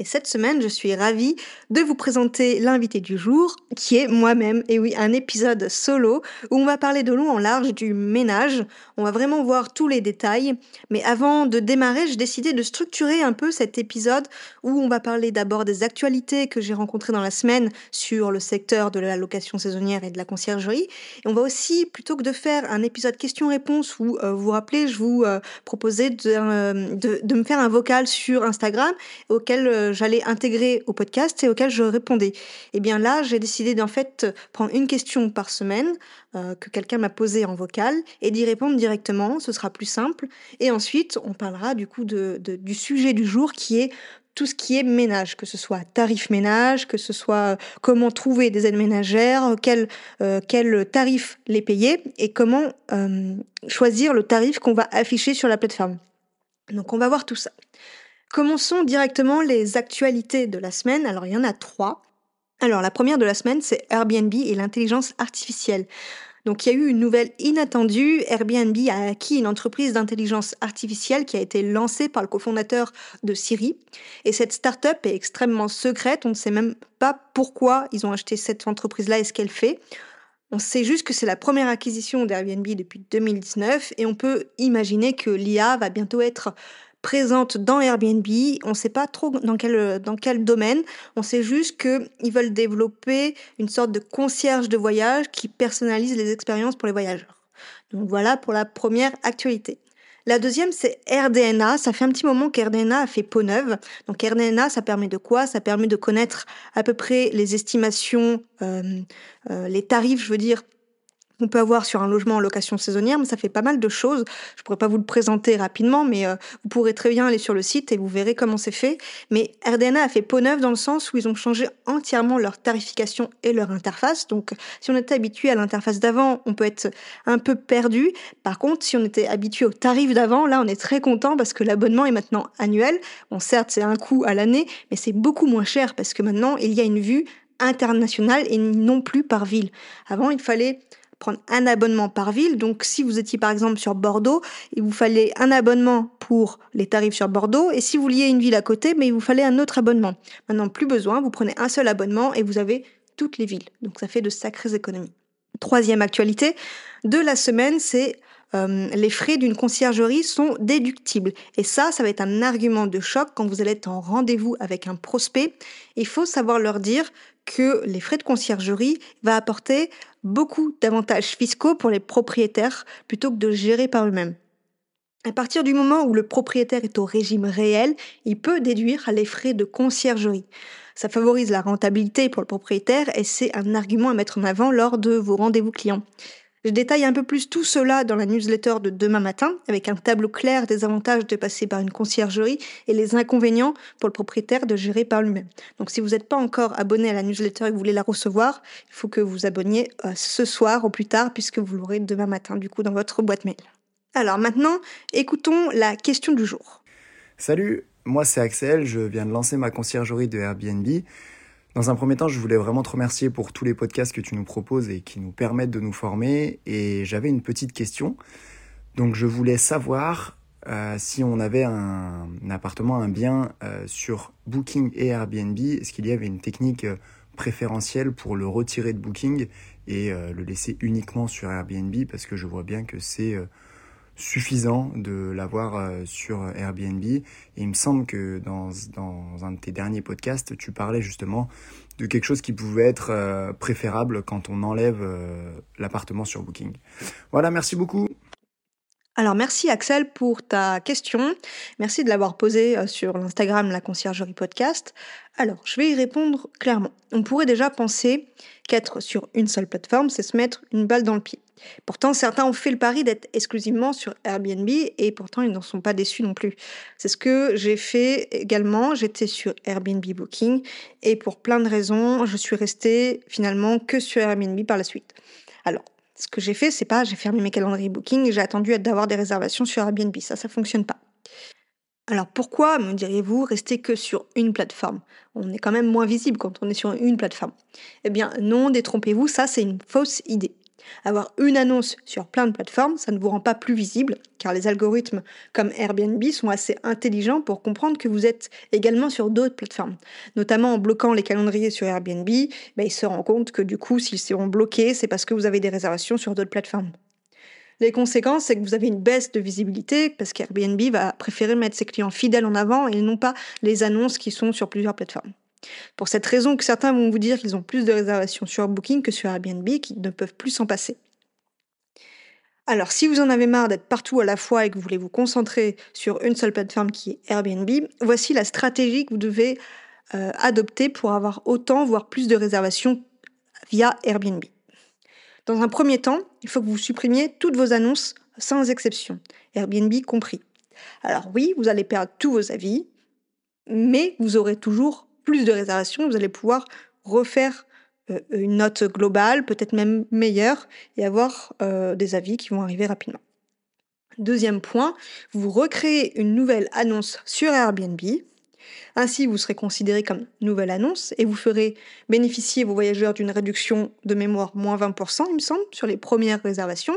Et cette semaine, je suis ravie de vous présenter l'invité du jour, qui est moi-même. Et oui, un épisode solo où on va parler de long en large du ménage. On va vraiment voir tous les détails. Mais avant de démarrer, j'ai décidé de structurer un peu cet épisode où on va parler d'abord des actualités que j'ai rencontrées dans la semaine sur le secteur de la location saisonnière et de la conciergerie. Et on va aussi, plutôt que de faire un épisode questions-réponses où euh, vous vous rappelez, je vous euh, proposais euh, de, de, me faire un vocal sur Instagram auquel j'allais intégrer au podcast et auquel je répondais. Et eh bien là, j'ai décidé d'en fait prendre une question par semaine euh, que quelqu'un m'a posée en vocal et d'y répondre directement. Ce sera plus simple. Et ensuite, on parlera du coup de, du sujet du jour qui est tout ce qui est ménage, que ce soit tarif ménage, que ce soit euh, comment trouver des aides ménagères, quel, euh, quel tarif les payer et comment choisir le tarif qu'on va afficher sur la plateforme. Donc on va voir tout ça. Commençons directement les actualités de la semaine. Alors il y en a trois. Alors la première de la semaine, c'est Airbnb et l'intelligence artificielle. Donc il y a eu une nouvelle inattendue. Airbnb a acquis une entreprise d'intelligence artificielle qui a été lancée par le cofondateur de Siri. Et cette start-up est extrêmement secrète. On ne sait même pas pourquoi ils ont acheté cette entreprise-là et ce qu'elle fait. On sait juste que c'est la première acquisition d'Airbnb depuis 2019 et on peut imaginer que l'IA va bientôt être présente dans Airbnb. On ne sait pas trop dans quel, dans quel domaine. On sait juste qu'ils veulent développer une sorte de concierge de voyage qui personnalise les expériences pour les voyageurs. Donc voilà pour la première actualité. La deuxième, c'est RDNA. Ça fait un petit moment qu'RDNA a fait peau neuve. Donc RDNA, ça permet de quoi? Ça permet de connaître à peu près les estimations, euh, euh, les tarifs, je veux dire, on peut avoir sur un logement en location saisonnière, mais ça fait pas mal de choses. Je pourrais pas vous le présenter rapidement, mais euh, vous pourrez très bien aller sur le site et vous verrez comment c'est fait. Mais RDNA a fait peau neuve dans le sens où ils ont changé entièrement leur tarification et leur interface. Donc, si on était habitué à l'interface d'avant, on peut être un peu perdu. Par contre, si on était habitué au tarif d'avant, là, on est très content parce que l'abonnement est maintenant annuel. Bon, certes, c'est un coût à l'année, mais c'est beaucoup moins cher parce que maintenant, il y a une vue internationale et non plus par ville. Avant, il fallait prendre un abonnement par ville. Donc, si vous étiez par exemple sur Bordeaux, il vous fallait un abonnement pour les tarifs sur Bordeaux. Et si vous vouliez une ville à côté, mais il vous fallait un autre abonnement. Maintenant, plus besoin, vous prenez un seul abonnement et vous avez toutes les villes. Donc, ça fait de sacrées économies. Troisième actualité de la semaine, c'est euh, les frais d'une conciergerie sont déductibles. Et ça, ça va être un argument de choc quand vous allez être en rendez-vous avec un prospect. Il faut savoir leur dire que les frais de conciergerie va apporter beaucoup d'avantages fiscaux pour les propriétaires plutôt que de gérer par eux-mêmes. À partir du moment où le propriétaire est au régime réel, il peut déduire les frais de conciergerie. Ça favorise la rentabilité pour le propriétaire et c'est un argument à mettre en avant lors de vos rendez-vous clients. Je détaille un peu plus tout cela dans la newsletter de demain matin, avec un tableau clair des avantages de passer par une conciergerie et les inconvénients pour le propriétaire de gérer par lui-même. Donc si vous n'êtes pas encore abonné à la newsletter et que vous voulez la recevoir, il faut que vous abonniez euh, ce soir ou plus tard, puisque vous l'aurez demain matin, du coup, dans votre boîte mail. Alors maintenant, écoutons la question du jour. Salut, moi c'est Axel, je viens de lancer ma conciergerie de Airbnb. Dans un premier temps, je voulais vraiment te remercier pour tous les podcasts que tu nous proposes et qui nous permettent de nous former. Et j'avais une petite question. Donc je voulais savoir euh, si on avait un, appartement, un bien euh, sur Booking et Airbnb, est-ce qu'il y avait une technique euh, préférentielle pour le retirer de Booking et le laisser uniquement sur Airbnb? Parce que je vois bien que c'est suffisant de l'avoir euh, sur Airbnb. Et il me semble que dans, dans un de tes derniers podcasts, tu parlais justement de quelque chose qui pouvait être euh, préférable quand on enlève euh, l'appartement sur Booking. Voilà, merci beaucoup. Alors merci Axel pour ta question. Merci de l'avoir posée euh, sur l'Instagram La Conciergerie Podcast. Alors je vais y répondre clairement. On pourrait déjà penser qu'être sur une seule plateforme, c'est se mettre une balle dans le pied. Pourtant, certains ont fait le pari d'être exclusivement sur Airbnb et pourtant ils n'en sont pas déçus non plus. C'est ce que j'ai fait également. J'étais sur Airbnb Booking et pour plein de raisons, je suis restée finalement que sur Airbnb par la suite. Alors, ce que j'ai fait, c'est pas j'ai fermé mes calendriers booking et j'ai attendu d'avoir des réservations sur Airbnb. Ça, ça fonctionne pas. Alors pourquoi, me diriez-vous, rester que sur une plateforme? On est quand même moins visible quand on est sur une plateforme. Eh bien non, détrompez-vous, ça c'est une fausse idée. Avoir une annonce sur plein de plateformes, ça ne vous rend pas plus visible, car les algorithmes comme Airbnb sont assez intelligents pour comprendre que vous êtes également sur d'autres plateformes. Notamment en bloquant les calendriers sur Airbnb, ben, ils se rendent compte que du coup, s'ils seront bloqués, c'est parce que vous avez des réservations sur d'autres plateformes. Les conséquences, c'est que vous avez une baisse de visibilité parce qu'Airbnb va préférer mettre ses clients fidèles en avant et non pas les annonces qui sont sur plusieurs plateformes. Pour cette raison que certains vont vous dire qu'ils ont plus de réservations sur Booking que sur Airbnb, qu'ils ne peuvent plus s'en passer. Alors, si vous en avez marre d'être partout à la fois et que vous voulez vous concentrer sur une seule plateforme qui est Airbnb, voici la stratégie que vous devez euh, adopter pour avoir autant, voire plus de réservations via Airbnb. Dans un premier temps, il faut que vous supprimiez toutes vos annonces sans exception, Airbnb compris. Alors oui, vous allez perdre tous vos avis, mais vous aurez toujours plus de réservations, vous allez pouvoir refaire euh, une note globale, peut-être même meilleure, et avoir euh, des avis qui vont arriver rapidement. Deuxième point, vous recréez une nouvelle annonce sur Airbnb. Ainsi, vous serez considéré comme nouvelle annonce et vous ferez bénéficier vos voyageurs d'une réduction de mémoire moins 20%, il me semble, sur les premières réservations.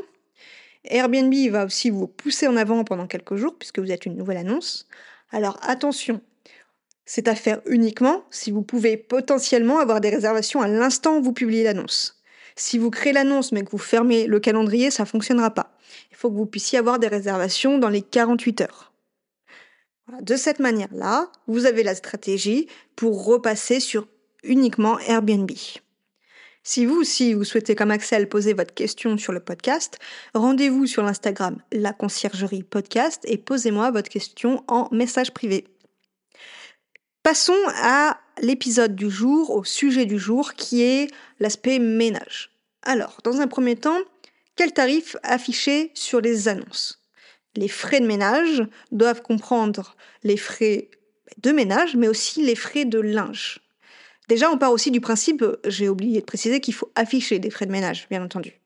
Airbnb va aussi vous pousser en avant pendant quelques jours puisque vous êtes une nouvelle annonce. Alors attention, c'est à faire uniquement si vous pouvez potentiellement avoir des réservations à l'instant où vous publiez l'annonce. Si vous créez l'annonce mais que vous fermez le calendrier, ça ne fonctionnera pas. Il faut que vous puissiez avoir des réservations dans les 48 heures. De cette manière-là, vous avez la stratégie pour repasser sur uniquement Airbnb. Si vous aussi vous souhaitez comme Axel poser votre question sur le podcast, rendez-vous sur l'Instagram La Conciergerie Podcast et posez-moi votre question en message privé. Passons à l'épisode du jour, au sujet du jour, qui est l'aspect ménage. Alors, dans un premier temps, quel tarif afficher sur les annonces? Les frais de ménage doivent comprendre les frais de ménage, mais aussi les frais de linge. Déjà, on part aussi du principe, j'ai oublié de préciser, qu'il faut afficher des frais de ménage, bien entendu.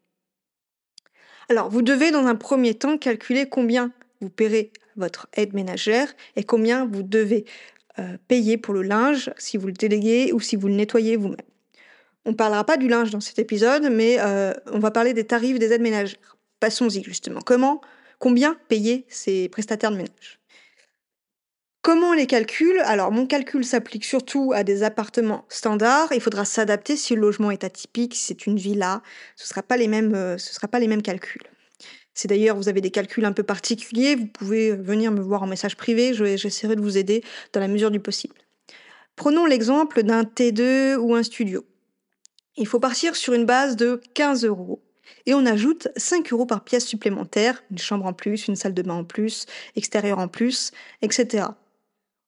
Alors, vous devez dans un premier temps calculer combien vous paierez votre aide ménagère et combien vous devez euh, payer pour le linge si vous le déléguez ou si vous le nettoyez vous-même. On ne parlera pas du linge dans cet épisode, mais euh, on va parler des tarifs des aides ménagères. Passons-y justement. Comment, combien payer ces prestataires de ménage? Comment on les calcule? Alors, mon calcul s'applique surtout à des appartements standards. Il faudra s'adapter si le logement est atypique, si c'est une villa. Ce ne sera euh, sera pas les mêmes calculs. Si d'ailleurs vous avez des calculs un peu particuliers, vous pouvez venir me voir en message privé, j'essaierai de vous aider dans la mesure du possible. Prenons l'exemple d'un T2 ou un studio. Il faut partir sur une base de 15 euros et on ajoute 5 euros par pièce supplémentaire, une chambre en plus, une salle de bain en plus, extérieur en plus, etc.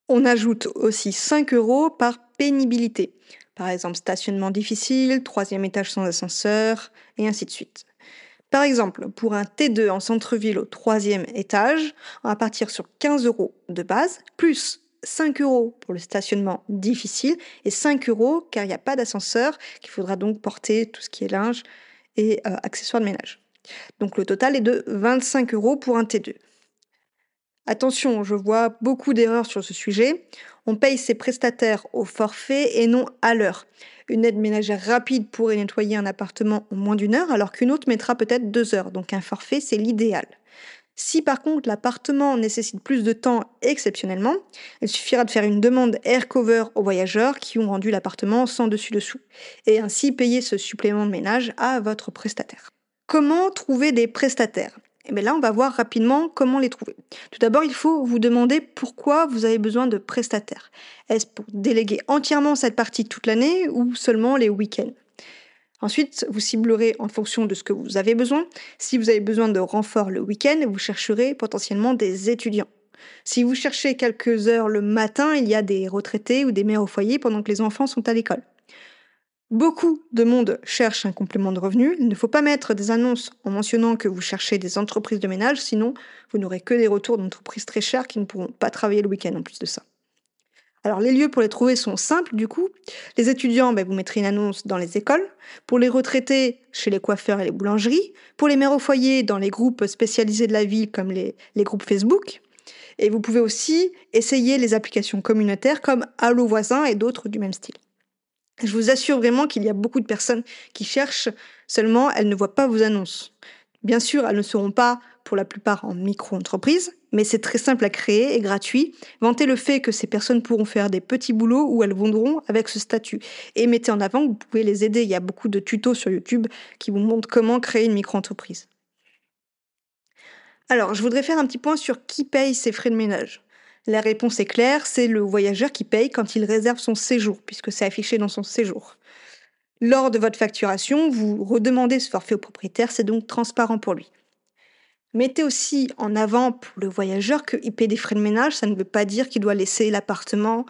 On ajoute aussi 5 euros par pénibilité, par exemple stationnement difficile, troisième étage sans ascenseur, et ainsi de suite. Par exemple, pour un T2 en centre-ville au troisième étage, on va partir sur 15 euros de base, plus 5 euros pour le stationnement difficile et 5 euros car il n'y a pas d'ascenseur, qu'il faudra donc porter tout ce qui est linge et euh, accessoires de ménage. Donc le total est de 25 euros pour un T2. Attention, je vois beaucoup d'erreurs sur ce sujet. On paye ses prestataires au forfait et non à l'heure. Une aide ménagère rapide pourrait nettoyer un appartement en moins d'une heure, alors qu'une autre mettra peut-être deux heures. Donc un forfait, c'est l'idéal. Si par contre l'appartement nécessite plus de temps exceptionnellement, il suffira de faire une demande air cover aux voyageurs qui ont rendu l'appartement sans dessus-dessous, et ainsi payer ce supplément de ménage à votre prestataire. Comment trouver des prestataires? Et eh bien là, on va voir rapidement comment les trouver. Tout d'abord, il faut vous demander pourquoi vous avez besoin de prestataires. Est-ce pour déléguer entièrement cette partie toute l'année ou seulement les week-ends? Ensuite, vous ciblerez en fonction de ce que vous avez besoin. Si vous avez besoin de renfort le week-end, vous chercherez potentiellement des étudiants. Si vous cherchez quelques heures le matin, il y a des retraités ou des mères au foyer pendant que les enfants sont à l'école. Beaucoup de monde cherche un complément de revenu. Il ne faut pas mettre des annonces en mentionnant que vous cherchez des entreprises de ménage, sinon vous n'aurez que des retours d'entreprises très chères qui ne pourront pas travailler le week-end en plus de ça. Alors les lieux pour les trouver sont simples du coup. Les étudiants, ben, vous mettrez une annonce dans les écoles. Pour les retraités, chez les coiffeurs et les boulangeries. Pour les mères au foyer, dans les groupes spécialisés de la ville comme les, les groupes Facebook. Et vous pouvez aussi essayer les applications communautaires comme Allo Voisin et d'autres du même style. Je vous assure vraiment qu'il y a beaucoup de personnes qui cherchent, seulement elles ne voient pas vos annonces. Bien sûr, elles ne seront pas pour la plupart en micro-entreprise, mais c'est très simple à créer et gratuit. Vantez le fait que ces personnes pourront faire des petits boulots où elles vendront avec ce statut. Et mettez en avant que vous pouvez les aider. Il y a beaucoup de tutos sur YouTube qui vous montrent comment créer une micro-entreprise. Alors, je voudrais faire un petit point sur qui paye ses frais de ménage. La réponse est claire, c'est le voyageur qui paye quand il réserve son séjour, puisque c'est affiché dans son séjour. Lors de votre facturation, vous redemandez ce forfait au propriétaire, c'est donc transparent pour lui. Mettez aussi en avant pour le voyageur qu'il paie des frais de ménage, ça ne veut pas dire qu'il doit laisser l'appartement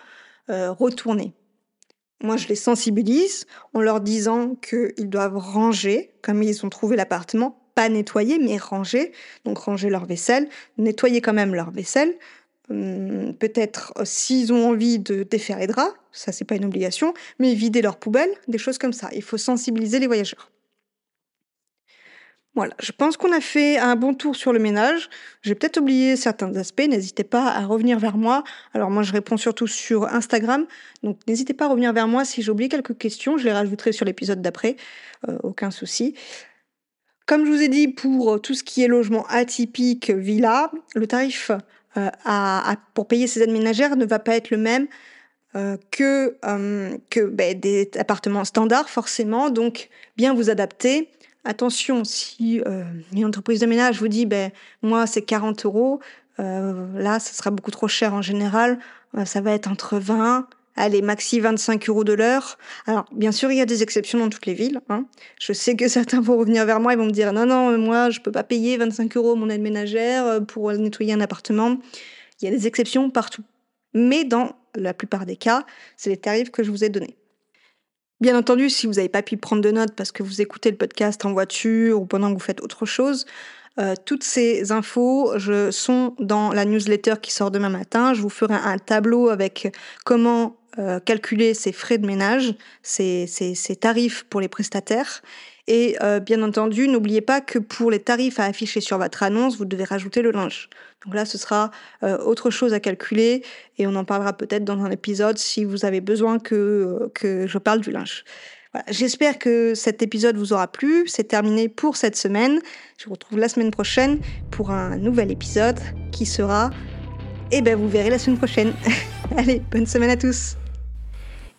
euh, retourner. Moi, je les sensibilise en leur disant qu'ils doivent ranger, comme ils ont trouvé l'appartement, pas nettoyer, mais ranger. Donc ranger leur vaisselle, nettoyer quand même leur vaisselle, Hum, peut-être euh, s'ils ont envie de défaire les draps, ça c'est pas une obligation, mais vider leurs poubelles, des choses comme ça. Il faut sensibiliser les voyageurs. Voilà, je pense qu'on a fait un bon tour sur le ménage. J'ai peut-être oublié certains aspects, n'hésitez pas à revenir vers moi. Alors moi je réponds surtout sur Instagram, donc n'hésitez pas à revenir vers moi si j'ai oublié quelques questions, je les rajouterai sur l'épisode d'après, euh, aucun souci. Comme je vous ai dit, pour tout ce qui est logement atypique, villa, le tarif euh, pour payer ses aides ménagères ne va pas être le même euh, que, euh, que ben, des appartements standards, forcément. Donc, bien vous adapter. Attention, si une entreprise de ménage vous dit, ben, moi, c'est 40 euros, là, ça sera beaucoup trop cher en général. ça va être entre 20 allez, maxi 25 euros de l'heure. Alors, bien sûr, il y a des exceptions dans toutes les villes. Hein. Je sais que certains vont revenir vers moi et vont me dire, non, non, moi, je peux pas payer 25 euros mon aide ménagère euh, pour nettoyer un appartement. Il y a des exceptions partout. Mais dans la plupart des cas, c'est les tarifs que je vous ai donnés. Bien entendu, si vous n'avez pas pu prendre de notes parce que vous écoutez le podcast en voiture ou pendant que vous faites autre chose, euh, toutes ces infos sont dans la newsletter qui sort demain matin. Je vous ferai un tableau avec comment euh, calculer ses frais de ménage, ses, tarifs pour les prestataires. Et euh, bien entendu, n'oubliez pas que pour les tarifs à afficher sur votre annonce, vous devez rajouter le linge. Donc là, ce sera euh, autre chose à calculer et on en parlera peut-être dans un épisode si vous avez besoin que, que je parle du linge. J'espère que cet épisode vous aura plu. C'est terminé pour cette semaine. Je vous retrouve la semaine prochaine pour un nouvel épisode qui sera... Eh ben, vous verrez la semaine prochaine. Allez, bonne semaine à tous.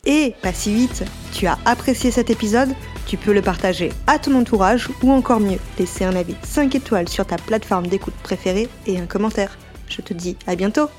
Et pas si vite, tu as apprécié cet épisode Tu peux le partager à ton entourage ou encore mieux, laisser un avis 5 étoiles sur ta plateforme d'écoute préférée et un commentaire. Je te dis à bientôt